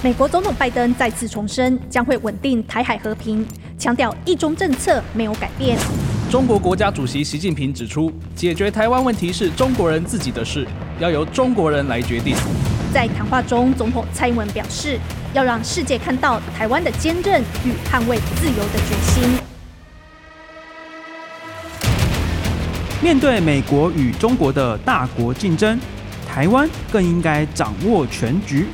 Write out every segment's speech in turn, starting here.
美国总统拜登再次重申将会稳定台海和平，强调一中政策没有改变。中国国家主席习近平指出，解决台湾问题是中国人自己的事，要由中国人来决定。在谈话中，总统蔡英文表示，要让世界看到台湾的坚韧与捍卫自由的决心。面对美国与中国的大国竞争，台湾更应该掌握全局。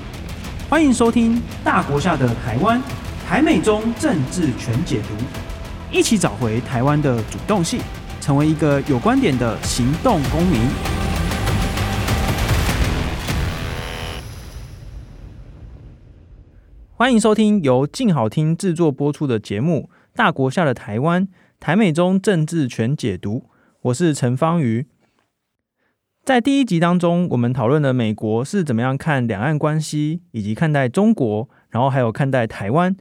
欢迎收听《大国下的台湾》，台美中政治全解读，一起找回台湾的主动性，成为一个有观点的行动公民。欢迎收听由静好听制作播出的节目《大国下的台湾》，台美中政治全解读。我是陈芳瑜。在第一集当中，我们讨论了美国是怎么样看两岸关系，以及看待中国，然后还有看待台湾。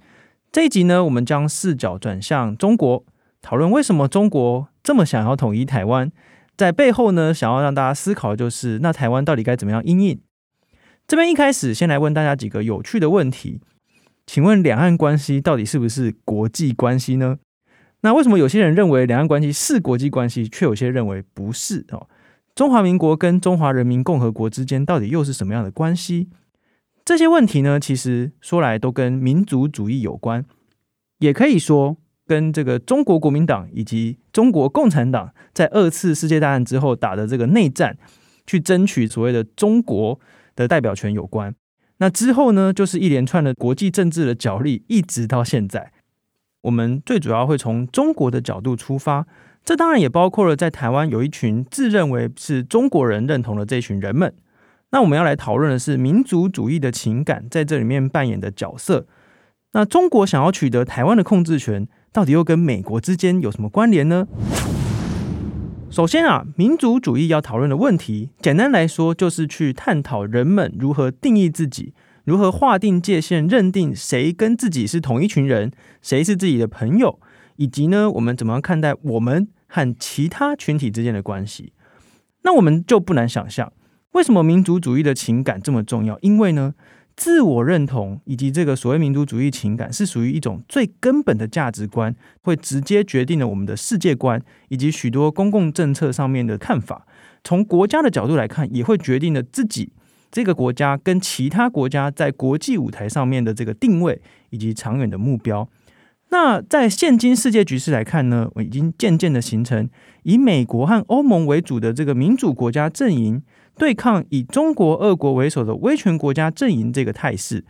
这一集呢，我们将视角转向中国，讨论为什么中国这么想要统一台湾，在背后呢，想要让大家思考的就是，那台湾到底该怎么样因应？这边一开始先来问大家几个有趣的问题，请问两岸关系到底是不是国际关系呢？那为什么有些人认为两岸关系是国际关系，却有些认为不是哦？中华民国跟中华人民共和国之间到底又是什么样的关系？这些问题呢，其实说来都跟民族主义有关，也可以说跟这个中国国民党以及中国共产党在二次世界大战之后打的这个内战，去争取所谓的中国的代表权有关。那之后呢，就是一连串的国际政治的角力，一直到现在。我们最主要会从中国的角度出发，这当然也包括了在台湾有一群自认为是中国人认同的这群人们。那我们要来讨论的是民族主义的情感在这里面扮演的角色。那中国想要取得台湾的控制权，到底又跟美国之间有什么关联呢？首先啊，民族主义要讨论的问题，简单来说就是去探讨人们如何定义自己。如何划定界限，认定谁跟自己是同一群人，谁是自己的朋友，以及呢，我们怎么样看待我们和其他群体之间的关系？那我们就不难想象，为什么民族主义的情感这么重要？因为呢，自我认同以及这个所谓民族主义情感是属于一种最根本的价值观，会直接决定了我们的世界观以及许多公共政策上面的看法。从国家的角度来看，也会决定了自己。这个国家跟其他国家在国际舞台上面的这个定位以及长远的目标，那在现今世界局势来看呢，我已经渐渐的形成以美国和欧盟为主的这个民主国家阵营对抗以中国、俄国为首的威权国家阵营这个态势。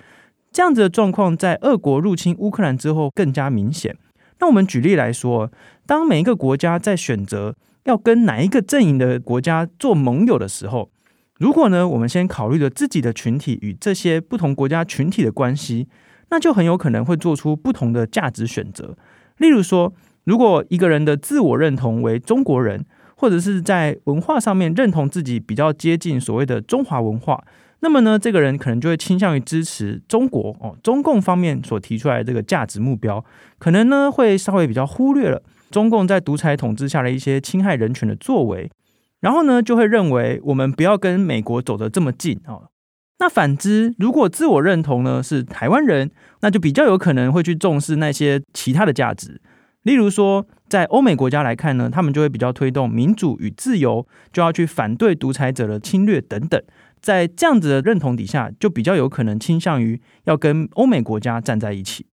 这样子的状况在俄国入侵乌克兰之后更加明显。那我们举例来说，当每一个国家在选择要跟哪一个阵营的国家做盟友的时候，如果呢，我们先考虑了自己的群体与这些不同国家群体的关系，那就很有可能会做出不同的价值选择。例如说，如果一个人的自我认同为中国人，或者是在文化上面认同自己比较接近所谓的中华文化，那么呢，这个人可能就会倾向于支持中国哦，中共方面所提出来的这个价值目标，可能呢会稍微比较忽略了中共在独裁统治下的一些侵害人权的作为。然后呢，就会认为我们不要跟美国走得这么近啊。那反之，如果自我认同呢是台湾人，那就比较有可能会去重视那些其他的价值。例如说，在欧美国家来看呢，他们就会比较推动民主与自由，就要去反对独裁者的侵略等等。在这样子的认同底下，就比较有可能倾向于要跟欧美国家站在一起。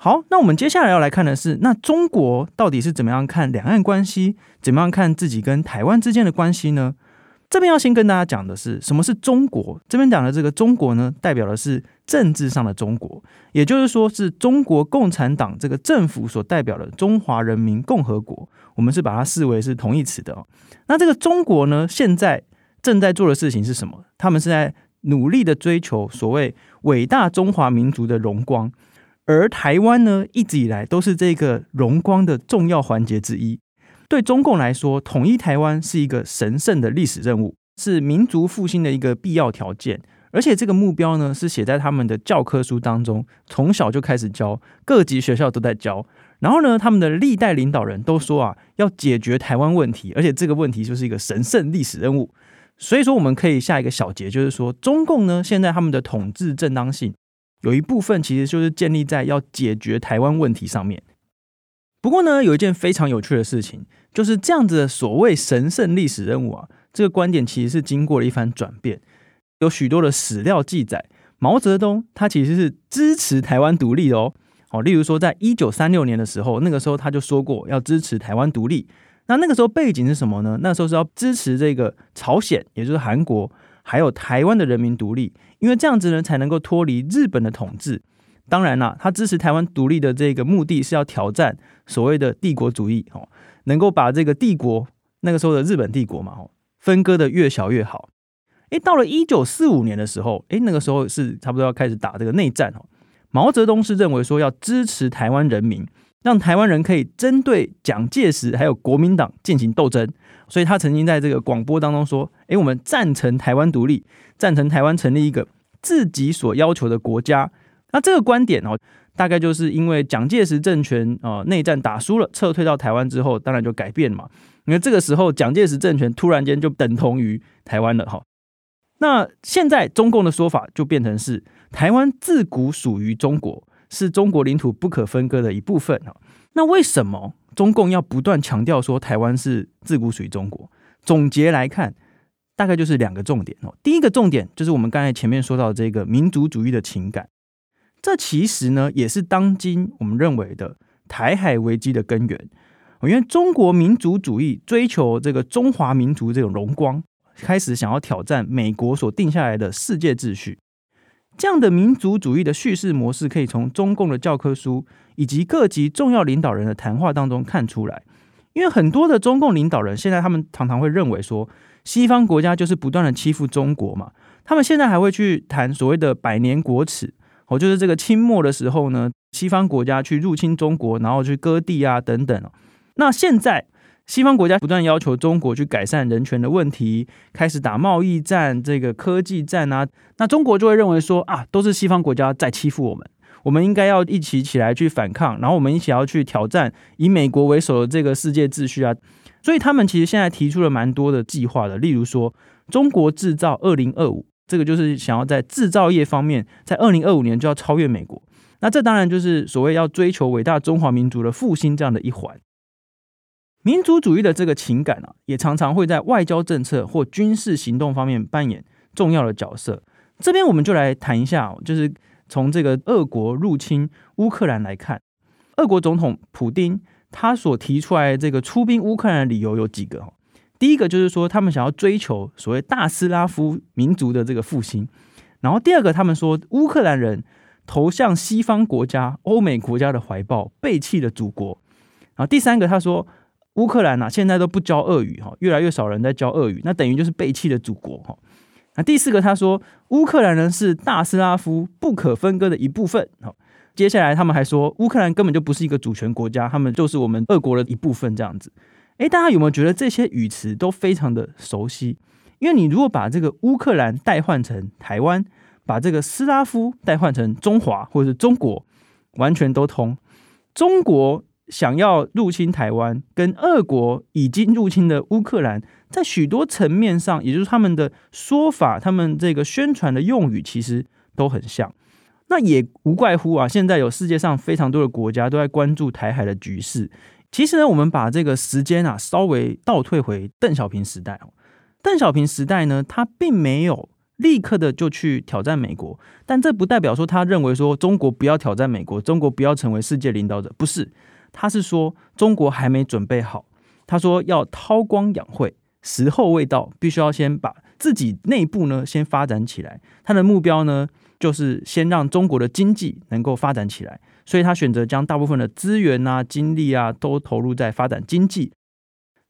好，那我们接下来要来看的是，那中国到底是怎么样看两岸关系，怎么样看自己跟台湾之间的关系呢？这边要先跟大家讲的是，什么是中国？这边讲的这个中国呢，代表的是政治上的中国，也就是说是中国共产党这个政府所代表的中华人民共和国，我们是把它视为是同义词的哦。那这个中国呢，现在正在做的事情是什么？他们是在努力的追求所谓伟大中华民族的荣光。而台湾呢，一直以来都是这个荣光的重要环节之一。对中共来说，统一台湾是一个神圣的历史任务，是民族复兴的一个必要条件。而且这个目标呢，是写在他们的教科书当中，从小就开始教，各级学校都在教。然后呢，他们的历代领导人都说啊，要解决台湾问题，而且这个问题就是一个神圣历史任务。所以说，我们可以下一个小结，就是说，中共呢，现在他们的统治正当性。有一部分其实就是建立在要解决台湾问题上面。不过呢，有一件非常有趣的事情，就是这样子的所谓神圣历史任务啊，这个观点其实是经过了一番转变。有许多的史料记载，毛泽东他其实是支持台湾独立的哦。哦，例如说，在一九三六年的时候，那个时候他就说过要支持台湾独立。那那个时候背景是什么呢？那时候是要支持这个朝鲜，也就是韩国，还有台湾的人民独立，因为这样子呢才能够脱离日本的统治。当然啦，他支持台湾独立的这个目的是要挑战所谓的帝国主义哦，能够把这个帝国那个时候的日本帝国嘛哦分割的越小越好。诶，到了一九四五年的时候，诶，那个时候是差不多要开始打这个内战哦。毛泽东是认为说要支持台湾人民，让台湾人可以针对蒋介石还有国民党进行斗争，所以他曾经在这个广播当中说：“诶，我们赞成台湾独立，赞成台湾成立一个自己所要求的国家。”那这个观点哦，大概就是因为蒋介石政权啊内战打输了，撤退到台湾之后，当然就改变嘛。因为这个时候蒋介石政权突然间就等同于台湾了哈。那现在中共的说法就变成是台湾自古属于中国，是中国领土不可分割的一部分哈。那为什么中共要不断强调说台湾是自古属于中国？总结来看，大概就是两个重点哦。第一个重点就是我们刚才前面说到的这个民族主义的情感。这其实呢，也是当今我们认为的台海危机的根源。因为中国民族主义追求这个中华民族这种荣光，开始想要挑战美国所定下来的世界秩序。这样的民族主义的叙事模式，可以从中共的教科书以及各级重要领导人的谈话当中看出来。因为很多的中共领导人现在他们常常会认为说，西方国家就是不断的欺负中国嘛。他们现在还会去谈所谓的百年国耻。哦，就是这个清末的时候呢，西方国家去入侵中国，然后去割地啊等等。那现在西方国家不断要求中国去改善人权的问题，开始打贸易战、这个科技战啊。那中国就会认为说啊，都是西方国家在欺负我们，我们应该要一起起来去反抗，然后我们一起要去挑战以美国为首的这个世界秩序啊。所以他们其实现在提出了蛮多的计划的，例如说中国制造二零二五。这个就是想要在制造业方面，在二零二五年就要超越美国。那这当然就是所谓要追求伟大中华民族的复兴这样的一环。民族主义的这个情感啊，也常常会在外交政策或军事行动方面扮演重要的角色。这边我们就来谈一下，就是从这个俄国入侵乌克兰来看，俄国总统普丁他所提出来的这个出兵乌克兰的理由有几个。第一个就是说，他们想要追求所谓大斯拉夫民族的这个复兴，然后第二个，他们说乌克兰人投向西方国家、欧美国家的怀抱，背弃了祖国。然后第三个，他说乌克兰呐、啊，现在都不教俄语哈，越来越少人在教俄语，那等于就是背弃了祖国哈。那第四个，他说乌克兰人是大斯拉夫不可分割的一部分。好，接下来他们还说乌克兰根本就不是一个主权国家，他们就是我们俄国的一部分这样子。诶，大家有没有觉得这些语词都非常的熟悉？因为你如果把这个乌克兰代换成台湾，把这个斯拉夫代换成中华或者是中国，完全都通。中国想要入侵台湾，跟俄国已经入侵的乌克兰，在许多层面上，也就是他们的说法、他们这个宣传的用语，其实都很像。那也无怪乎啊，现在有世界上非常多的国家都在关注台海的局势。其实呢，我们把这个时间啊稍微倒退回邓小平时代哦。邓小平时代呢，他并没有立刻的就去挑战美国，但这不代表说他认为说中国不要挑战美国，中国不要成为世界领导者，不是，他是说中国还没准备好。他说要韬光养晦，时候未到，必须要先把自己内部呢先发展起来。他的目标呢，就是先让中国的经济能够发展起来。所以他选择将大部分的资源啊、精力啊都投入在发展经济。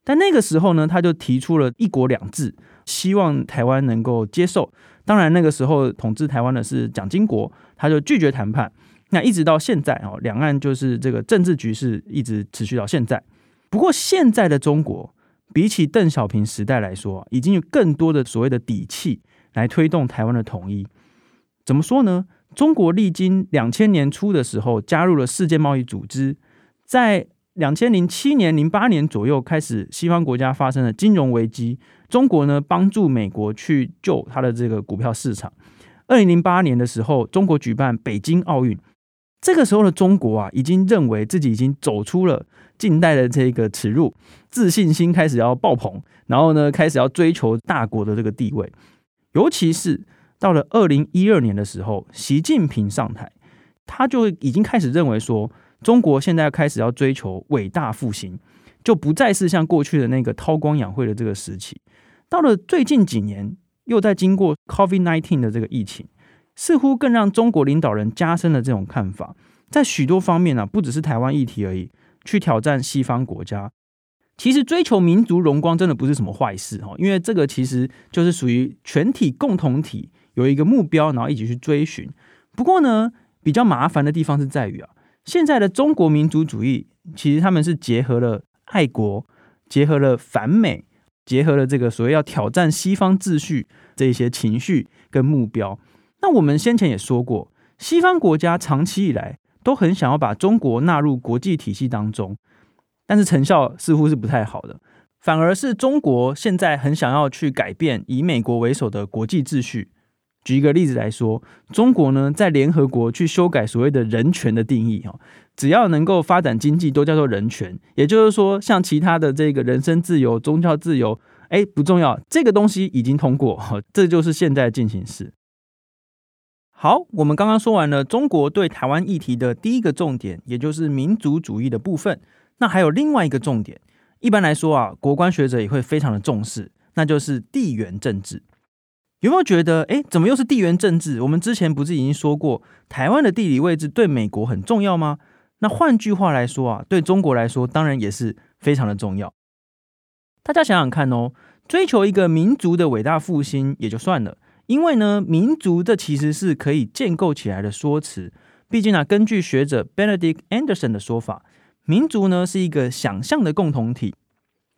但那个时候呢，他就提出了一国两制，希望台湾能够接受。当然，那个时候统治台湾的是蒋经国，他就拒绝谈判。那一直到现在哦，两岸就是这个政治局势一直持续到现在。不过，现在的中国比起邓小平时代来说，已经有更多的所谓的底气来推动台湾的统一。怎么说呢？中国历经两千年初的时候加入了世界贸易组织，在两千零七年、零八年左右开始，西方国家发生了金融危机，中国呢帮助美国去救它的这个股票市场，二零零八年的时候，中国举办北京奥运，这个时候的中国啊，已经认为自己已经走出了近代的这个耻辱，自信心开始要爆棚，然后呢，开始要追求大国的这个地位。尤其是到了二零一二年的时候，习近平上台，他就已经开始认为说，中国现在要开始要追求伟大复兴，就不再是像过去的那个韬光养晦的这个时期。到了最近几年，又在经过 COVID-19 的这个疫情，似乎更让中国领导人加深了这种看法，在许多方面呢、啊，不只是台湾议题而已，去挑战西方国家。其实追求民族荣光真的不是什么坏事哈，因为这个其实就是属于全体共同体有一个目标，然后一起去追寻。不过呢，比较麻烦的地方是在于啊，现在的中国民族主义其实他们是结合了爱国，结合了反美。结合了这个所谓要挑战西方秩序这些情绪跟目标，那我们先前也说过，西方国家长期以来都很想要把中国纳入国际体系当中，但是成效似乎是不太好的，反而是中国现在很想要去改变以美国为首的国际秩序。举一个例子来说，中国呢在联合国去修改所谓的人权的定义哈，只要能够发展经济都叫做人权，也就是说，像其他的这个人身自由、宗教自由，哎，不重要，这个东西已经通过，这就是现在进行式。好，我们刚刚说完了中国对台湾议题的第一个重点，也就是民族主义的部分。那还有另外一个重点，一般来说啊，国关学者也会非常的重视，那就是地缘政治。有没有觉得，哎，怎么又是地缘政治？我们之前不是已经说过，台湾的地理位置对美国很重要吗？那换句话来说啊，对中国来说，当然也是非常的重要。大家想想看哦，追求一个民族的伟大复兴也就算了，因为呢，民族这其实是可以建构起来的说辞。毕竟啊，根据学者 Benedict Anderson 的说法，民族呢是一个想象的共同体。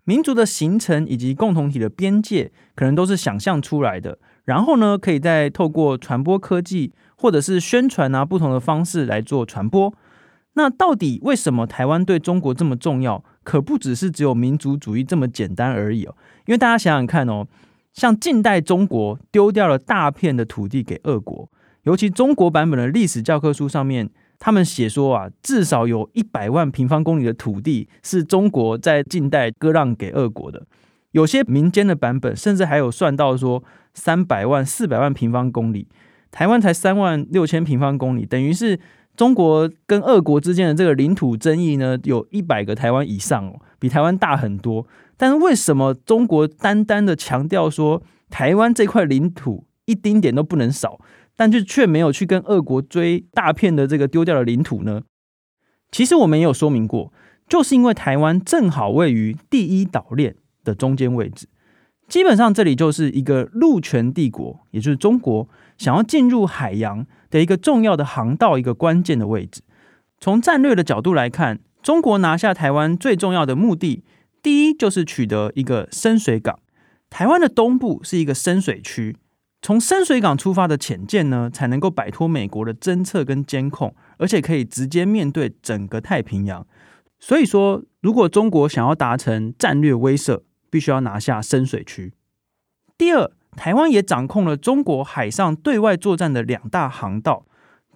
民族的形成以及共同体的边界，可能都是想象出来的。然后呢，可以再透过传播科技或者是宣传啊，不同的方式来做传播。那到底为什么台湾对中国这么重要？可不只是只有民族主义这么简单而已哦。因为大家想想看哦，像近代中国丢掉了大片的土地给俄国，尤其中国版本的历史教科书上面。他们写说啊，至少有一百万平方公里的土地是中国在近代割让给俄国的。有些民间的版本甚至还有算到说三百万、四百万平方公里。台湾才三万六千平方公里，等于是中国跟俄国之间的这个领土争议呢，有一百个台湾以上哦，比台湾大很多。但是为什么中国单单的强调说台湾这块领土一丁点都不能少？但就却没有去跟俄国追大片的这个丢掉的领土呢？其实我们也有说明过，就是因为台湾正好位于第一岛链的中间位置，基本上这里就是一个陆权帝国，也就是中国想要进入海洋的一个重要的航道，一个关键的位置。从战略的角度来看，中国拿下台湾最重要的目的，第一就是取得一个深水港。台湾的东部是一个深水区。从深水港出发的潜舰呢，才能够摆脱美国的侦测跟监控，而且可以直接面对整个太平洋。所以说，如果中国想要达成战略威慑，必须要拿下深水区。第二，台湾也掌控了中国海上对外作战的两大航道。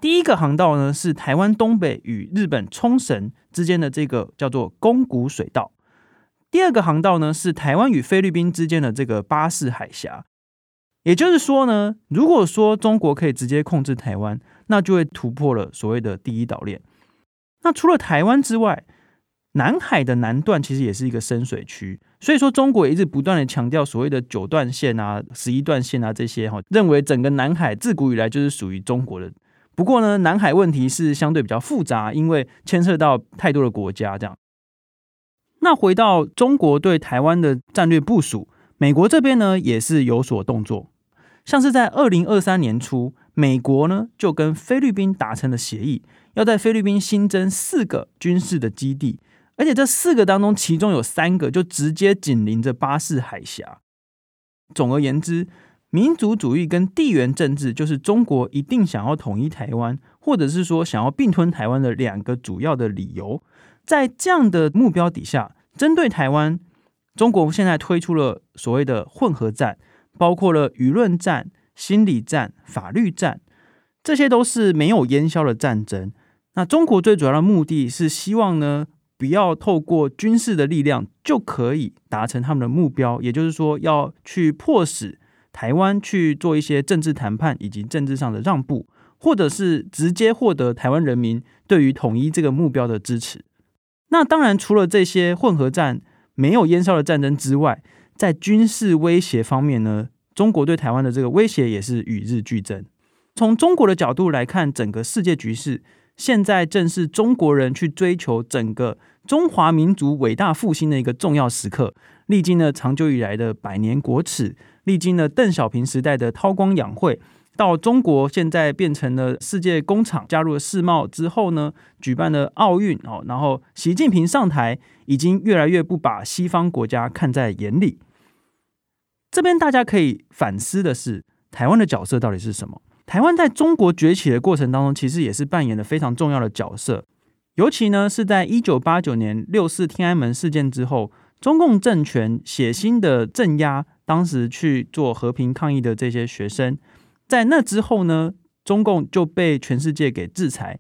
第一个航道呢，是台湾东北与日本冲绳之间的这个叫做宫古水道。第二个航道呢，是台湾与菲律宾之间的这个巴士海峡。也就是说呢，如果说中国可以直接控制台湾，那就会突破了所谓的第一岛链。那除了台湾之外，南海的南段其实也是一个深水区。所以说，中国一直不断的强调所谓的九段线啊、十一段线啊这些哈，认为整个南海自古以来就是属于中国的。不过呢，南海问题是相对比较复杂，因为牵涉到太多的国家这样。那回到中国对台湾的战略部署，美国这边呢也是有所动作。像是在二零二三年初，美国呢就跟菲律宾达成了协议，要在菲律宾新增四个军事的基地，而且这四个当中，其中有三个就直接紧邻着巴士海峡。总而言之，民族主义跟地缘政治就是中国一定想要统一台湾，或者是说想要并吞台湾的两个主要的理由。在这样的目标底下，针对台湾，中国现在推出了所谓的混合战。包括了舆论战、心理战、法律战，这些都是没有烟消的战争。那中国最主要的目的是希望呢，不要透过军事的力量就可以达成他们的目标，也就是说，要去迫使台湾去做一些政治谈判以及政治上的让步，或者是直接获得台湾人民对于统一这个目标的支持。那当然，除了这些混合战、没有烟消的战争之外，在军事威胁方面呢，中国对台湾的这个威胁也是与日俱增。从中国的角度来看，整个世界局势。现在正是中国人去追求整个中华民族伟大复兴的一个重要时刻。历经了长久以来的百年国耻，历经了邓小平时代的韬光养晦，到中国现在变成了世界工厂，加入了世贸之后呢，举办了奥运哦，然后习近平上台，已经越来越不把西方国家看在眼里。这边大家可以反思的是，台湾的角色到底是什么？台湾在中国崛起的过程当中，其实也是扮演了非常重要的角色。尤其呢，是在一九八九年六四天安门事件之后，中共政权血腥的镇压当时去做和平抗议的这些学生。在那之后呢，中共就被全世界给制裁。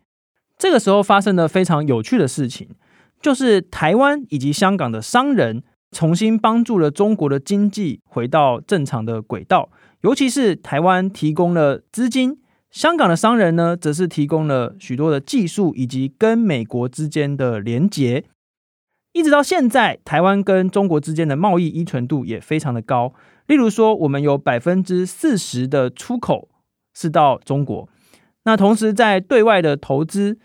这个时候发生了非常有趣的事情，就是台湾以及香港的商人重新帮助了中国的经济回到正常的轨道。尤其是台湾提供了资金，香港的商人呢，则是提供了许多的技术以及跟美国之间的连结。一直到现在，台湾跟中国之间的贸易依存度也非常的高。例如说，我们有百分之四十的出口是到中国，那同时在对外的投资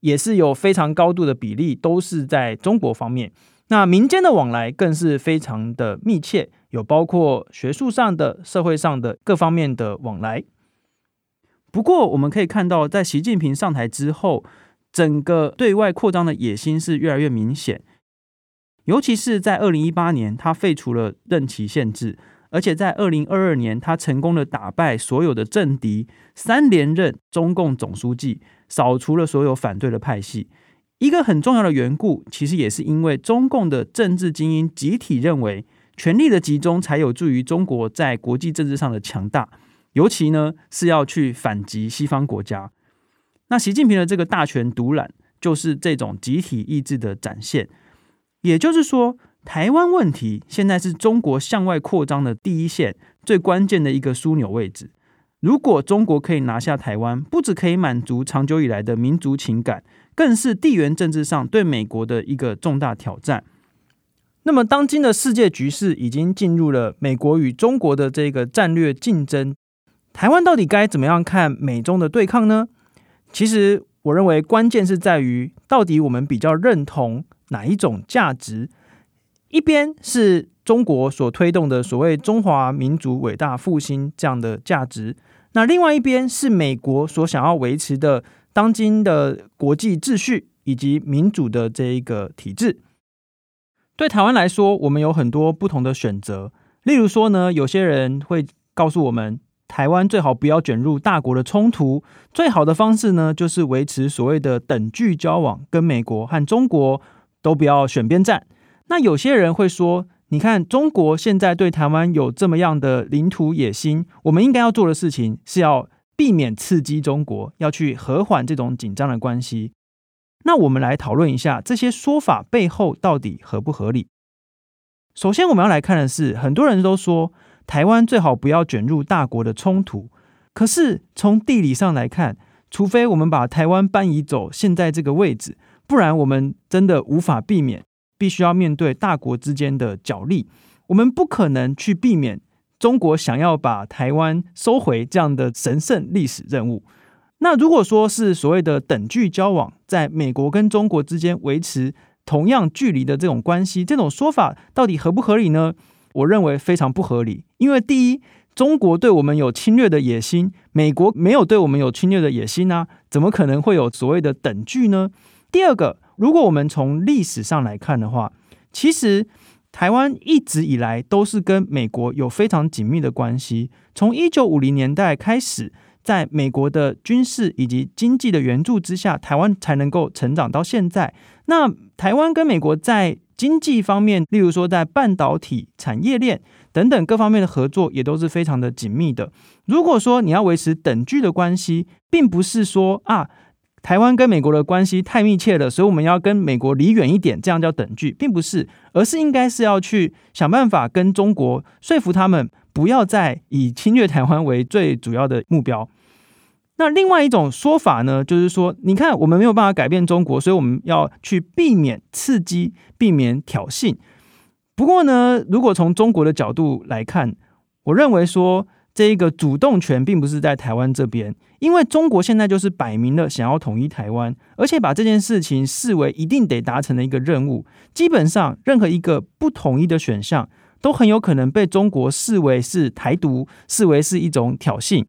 也是有非常高度的比例都是在中国方面。那民间的往来更是非常的密切。有包括学术上的、社会上的各方面的往来。不过，我们可以看到，在习近平上台之后，整个对外扩张的野心是越来越明显。尤其是在二零一八年，他废除了任期限制，而且在二零二二年，他成功的打败所有的政敌，三连任中共总书记，扫除了所有反对的派系。一个很重要的缘故，其实也是因为中共的政治精英集体认为。权力的集中才有助于中国在国际政治上的强大，尤其呢是要去反击西方国家。那习近平的这个大权独揽，就是这种集体意志的展现。也就是说，台湾问题现在是中国向外扩张的第一线，最关键的一个枢纽位置。如果中国可以拿下台湾，不只可以满足长久以来的民族情感，更是地缘政治上对美国的一个重大挑战。那么，当今的世界局势已经进入了美国与中国的这个战略竞争，台湾到底该怎么样看美中的对抗呢？其实，我认为关键是在于，到底我们比较认同哪一种价值？一边是中国所推动的所谓中华民族伟大复兴这样的价值，那另外一边是美国所想要维持的当今的国际秩序以及民主的这一个体制。对台湾来说，我们有很多不同的选择。例如说呢，有些人会告诉我们，台湾最好不要卷入大国的冲突，最好的方式呢，就是维持所谓的等距交往，跟美国和中国都不要选边站。那有些人会说，你看中国现在对台湾有这么样的领土野心，我们应该要做的事情是要避免刺激中国，要去和缓这种紧张的关系。那我们来讨论一下这些说法背后到底合不合理。首先，我们要来看的是，很多人都说台湾最好不要卷入大国的冲突。可是从地理上来看，除非我们把台湾搬移走现在这个位置，不然我们真的无法避免，必须要面对大国之间的角力。我们不可能去避免中国想要把台湾收回这样的神圣历史任务。那如果说是所谓的等距交往，在美国跟中国之间维持同样距离的这种关系，这种说法到底合不合理呢？我认为非常不合理。因为第一，中国对我们有侵略的野心，美国没有对我们有侵略的野心啊，怎么可能会有所谓的等距呢？第二个，如果我们从历史上来看的话，其实台湾一直以来都是跟美国有非常紧密的关系，从一九五零年代开始。在美国的军事以及经济的援助之下，台湾才能够成长到现在。那台湾跟美国在经济方面，例如说在半导体产业链等等各方面的合作，也都是非常的紧密的。如果说你要维持等距的关系，并不是说啊，台湾跟美国的关系太密切了，所以我们要跟美国离远一点，这样叫等距，并不是，而是应该是要去想办法跟中国说服他们，不要再以侵略台湾为最主要的目标。那另外一种说法呢，就是说，你看我们没有办法改变中国，所以我们要去避免刺激，避免挑衅。不过呢，如果从中国的角度来看，我认为说这一个主动权并不是在台湾这边，因为中国现在就是摆明了想要统一台湾，而且把这件事情视为一定得达成的一个任务。基本上，任何一个不统一的选项，都很有可能被中国视为是台独，视为是一种挑衅。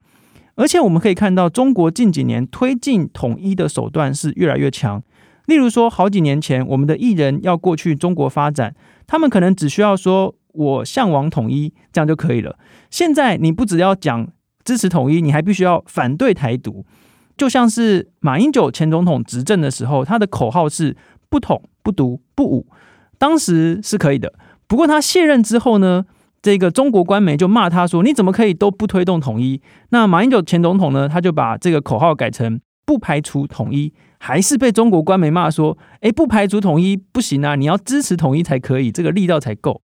而且我们可以看到，中国近几年推进统一的手段是越来越强。例如说，好几年前，我们的艺人要过去中国发展，他们可能只需要说“我向往统一”这样就可以了。现在，你不只要讲支持统一，你还必须要反对台独。就像是马英九前总统执政的时候，他的口号是“不统、不独、不武”，当时是可以的。不过他卸任之后呢？这个中国官媒就骂他说：“你怎么可以都不推动统一？”那马英九前总统呢，他就把这个口号改成“不排除统一”，还是被中国官媒骂说：“诶，不排除统一不行啊，你要支持统一才可以，这个力道才够。”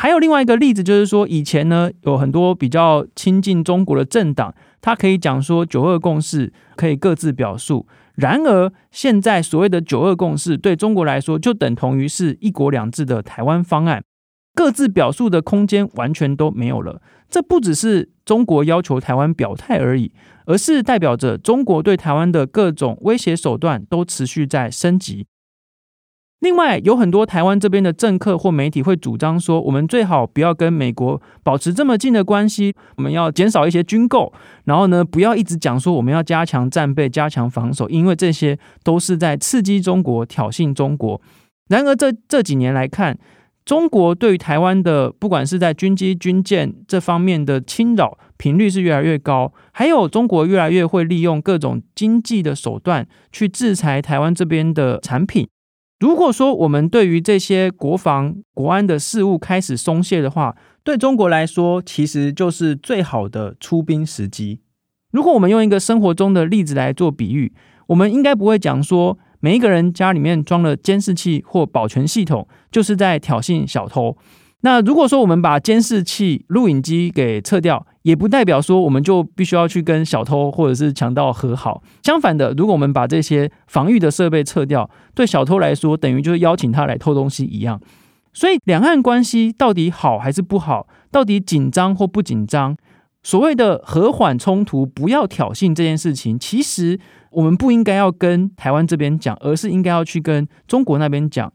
还有另外一个例子，就是说以前呢，有很多比较亲近中国的政党，他可以讲说“九二共识”可以各自表述。然而现在所谓的“九二共识”对中国来说，就等同于是一国两制的台湾方案。各自表述的空间完全都没有了。这不只是中国要求台湾表态而已，而是代表着中国对台湾的各种威胁手段都持续在升级。另外，有很多台湾这边的政客或媒体会主张说，我们最好不要跟美国保持这么近的关系，我们要减少一些军购，然后呢，不要一直讲说我们要加强战备、加强防守，因为这些都是在刺激中国、挑衅中国。然而，这这几年来看，中国对于台湾的，不管是在军机、军舰这方面的侵扰频率是越来越高，还有中国越来越会利用各种经济的手段去制裁台湾这边的产品。如果说我们对于这些国防、国安的事务开始松懈的话，对中国来说其实就是最好的出兵时机。如果我们用一个生活中的例子来做比喻，我们应该不会讲说，每一个人家里面装了监视器或保全系统，就是在挑衅小偷。那如果说我们把监视器、录影机给撤掉，也不代表说我们就必须要去跟小偷或者是强盗和好。相反的，如果我们把这些防御的设备撤掉，对小偷来说，等于就是邀请他来偷东西一样。所以，两岸关系到底好还是不好？到底紧张或不紧张？所谓的和缓冲突，不要挑衅这件事情，其实。我们不应该要跟台湾这边讲，而是应该要去跟中国那边讲。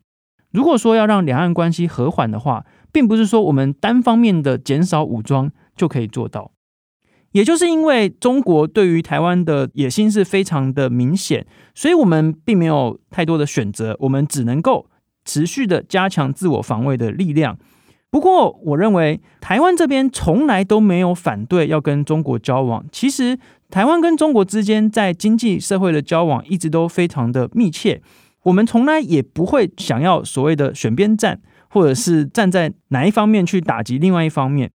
如果说要让两岸关系和缓的话，并不是说我们单方面的减少武装就可以做到。也就是因为中国对于台湾的野心是非常的明显，所以我们并没有太多的选择，我们只能够持续的加强自我防卫的力量。不过，我认为台湾这边从来都没有反对要跟中国交往。其实，台湾跟中国之间在经济社会的交往一直都非常的密切。我们从来也不会想要所谓的选边站，或者是站在哪一方面去打击另外一方面。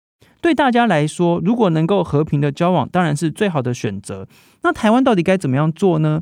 对大家来说，如果能够和平的交往，当然是最好的选择。那台湾到底该怎么样做呢？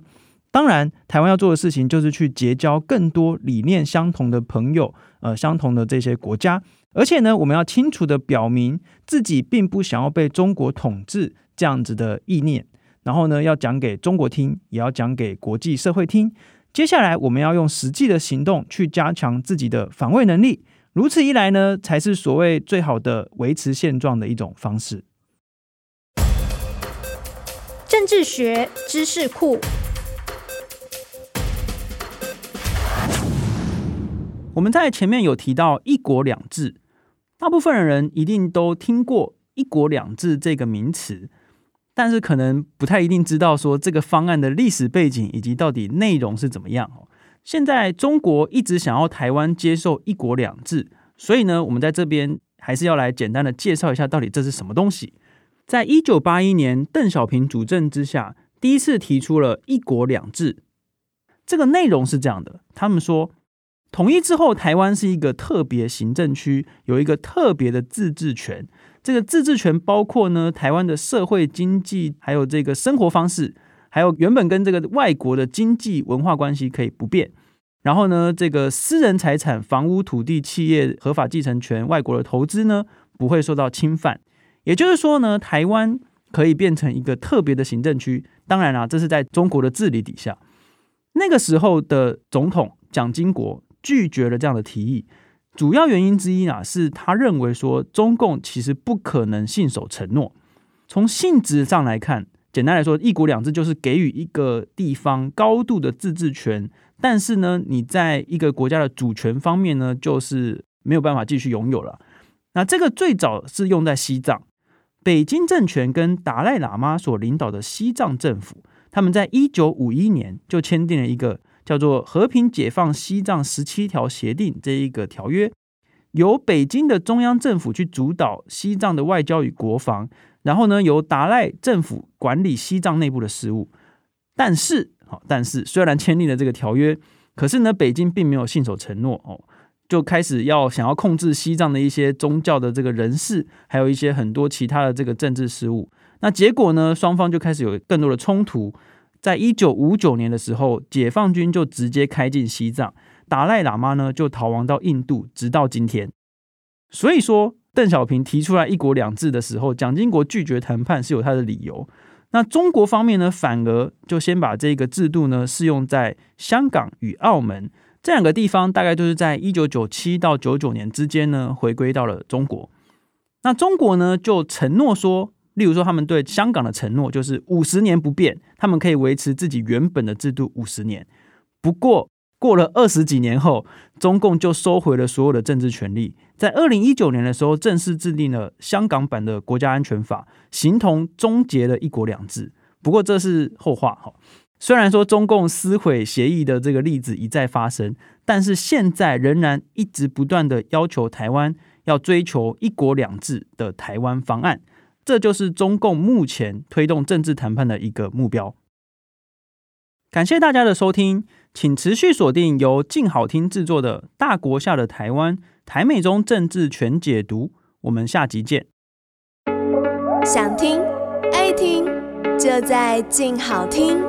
当然，台湾要做的事情就是去结交更多理念相同的朋友，呃，相同的这些国家。而且呢，我们要清楚地表明自己并不想要被中国统治这样子的意念，然后呢，要讲给中国听，也要讲给国际社会听。接下来，我们要用实际的行动去加强自己的防卫能力。如此一来呢，才是所谓最好的维持现状的一种方式。政治学知识库。我们在前面有提到“一国两制”。大部分的人一定都听过“一国两制”这个名词，但是可能不太一定知道说这个方案的历史背景以及到底内容是怎么样。现在中国一直想要台湾接受“一国两制”，所以呢，我们在这边还是要来简单的介绍一下到底这是什么东西。在一九八一年邓小平主政之下，第一次提出了一国两制。这个内容是这样的：他们说，统一之后，台湾是一个特别行政区，有一个特别的自治权。这个自治权包括呢，台湾的社会经济，还有这个生活方式，还有原本跟这个外国的经济文化关系可以不变。然后呢，这个私人财产、房屋、土地、企业合法继承权、外国的投资呢，不会受到侵犯。也就是说呢，台湾可以变成一个特别的行政区。当然啦，这是在中国的治理底下。那个时候的总统蒋经国。拒绝了这样的提议，主要原因之一啊，是他认为说中共其实不可能信守承诺。从性质上来看，简单来说，一国两制就是给予一个地方高度的自治权，但是呢，你在一个国家的主权方面呢，就是没有办法继续拥有了。那这个最早是用在西藏，北京政权跟达赖喇嘛所领导的西藏政府，他们在一九五一年就签订了一个。叫做《和平解放西藏十七条协定》这一个条约，由北京的中央政府去主导西藏的外交与国防，然后呢，由达赖政府管理西藏内部的事务。但是，好，但是虽然签订了这个条约，可是呢，北京并没有信守承诺哦，就开始要想要控制西藏的一些宗教的这个人士，还有一些很多其他的这个政治事务。那结果呢，双方就开始有更多的冲突。在一九五九年的时候，解放军就直接开进西藏，达赖喇嘛呢就逃亡到印度，直到今天。所以说，邓小平提出来一国两制的时候，蒋经国拒绝谈判是有他的理由。那中国方面呢，反而就先把这个制度呢适用在香港与澳门这两个地方，大概都是在一九九七到九九年之间呢回归到了中国。那中国呢就承诺说。例如说，他们对香港的承诺就是五十年不变，他们可以维持自己原本的制度五十年。不过，过了二十几年后，中共就收回了所有的政治权利，在二零一九年的时候，正式制定了香港版的国家安全法，形同终结了一国两制。不过，这是后话哈。虽然说中共撕毁协议的这个例子一再发生，但是现在仍然一直不断的要求台湾要追求一国两制的台湾方案。这就是中共目前推动政治谈判的一个目标。感谢大家的收听，请持续锁定由静好听制作的《大国下的台湾》台美中政治全解读。我们下集见。想听爱听，就在静好听。